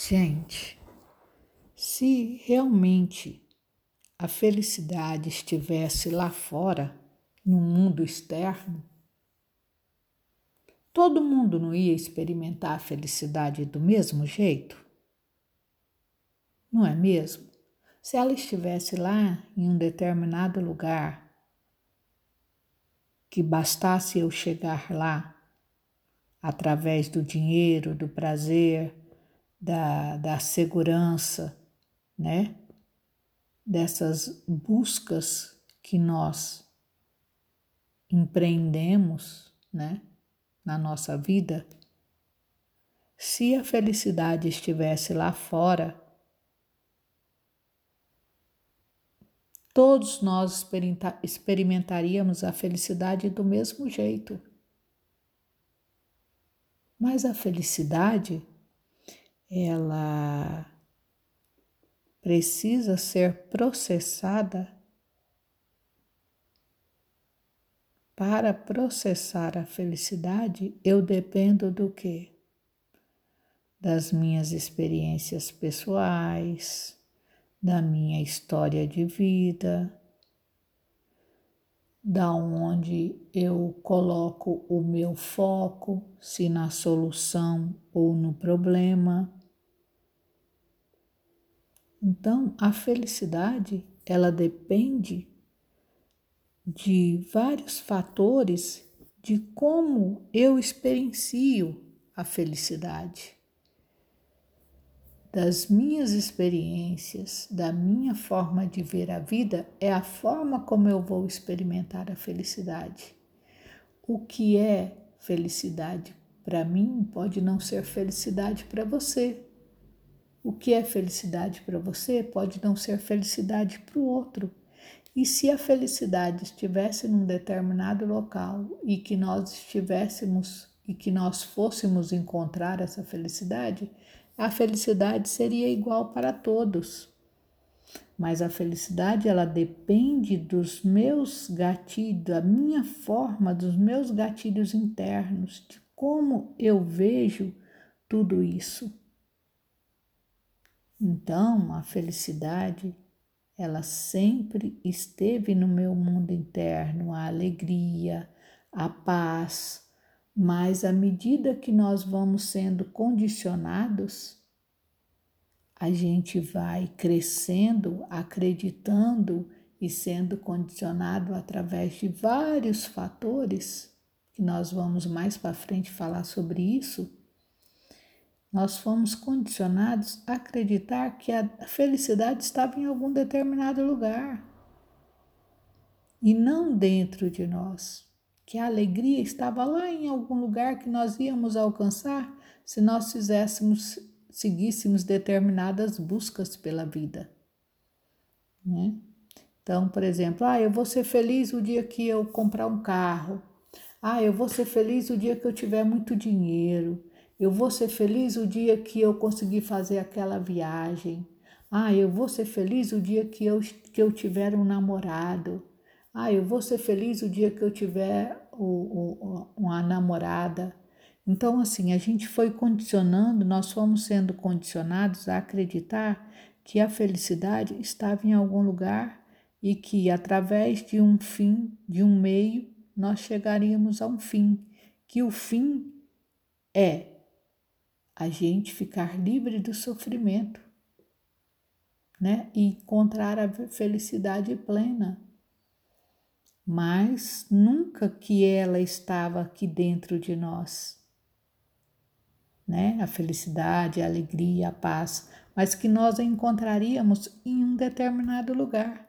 Gente, se realmente a felicidade estivesse lá fora, no mundo externo, todo mundo não ia experimentar a felicidade do mesmo jeito? Não é mesmo? Se ela estivesse lá em um determinado lugar, que bastasse eu chegar lá através do dinheiro, do prazer, da, da segurança, né? Dessas buscas que nós empreendemos, né? Na nossa vida. Se a felicidade estivesse lá fora, todos nós experimentaríamos a felicidade do mesmo jeito. Mas a felicidade ela precisa ser processada para processar a felicidade, eu dependo do que? Das minhas experiências pessoais, da minha história de vida, da onde eu coloco o meu foco, se na solução ou no problema. Então, a felicidade, ela depende de vários fatores de como eu experiencio a felicidade. Das minhas experiências, da minha forma de ver a vida, é a forma como eu vou experimentar a felicidade. O que é felicidade para mim pode não ser felicidade para você. O que é felicidade para você pode não ser felicidade para o outro. E se a felicidade estivesse num determinado local e que nós estivéssemos e que nós fôssemos encontrar essa felicidade, a felicidade seria igual para todos. Mas a felicidade ela depende dos meus gatilhos, da minha forma, dos meus gatilhos internos, de como eu vejo tudo isso. Então, a felicidade, ela sempre esteve no meu mundo interno, a alegria, a paz, mas à medida que nós vamos sendo condicionados, a gente vai crescendo, acreditando e sendo condicionado através de vários fatores, que nós vamos mais para frente falar sobre isso nós fomos condicionados a acreditar que a felicidade estava em algum determinado lugar e não dentro de nós, que a alegria estava lá em algum lugar que nós íamos alcançar se nós fizéssemos, seguíssemos determinadas buscas pela vida. Né? Então, por exemplo, ah, eu vou ser feliz o dia que eu comprar um carro. Ah, eu vou ser feliz o dia que eu tiver muito dinheiro. Eu vou ser feliz o dia que eu conseguir fazer aquela viagem. Ah, eu vou ser feliz o dia que eu, que eu tiver um namorado. Ah, eu vou ser feliz o dia que eu tiver o, o, uma namorada. Então, assim, a gente foi condicionando, nós fomos sendo condicionados a acreditar que a felicidade estava em algum lugar e que através de um fim, de um meio, nós chegaríamos a um fim, que o fim é a gente ficar livre do sofrimento, né? E encontrar a felicidade plena. Mas nunca que ela estava aqui dentro de nós, né? A felicidade, a alegria, a paz, mas que nós a encontraríamos em um determinado lugar.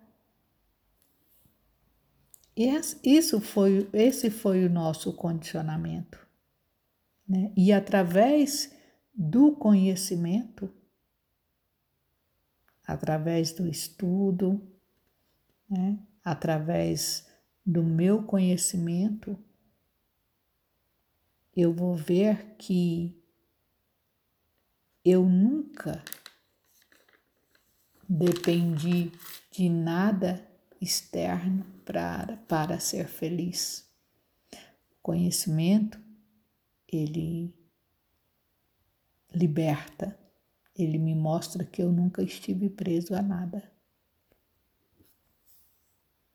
Isso foi, esse foi o nosso condicionamento. Né? E através do conhecimento, através do estudo, né? através do meu conhecimento, eu vou ver que eu nunca dependi de nada externo para, para ser feliz. O conhecimento, ele liberta, ele me mostra que eu nunca estive preso a nada.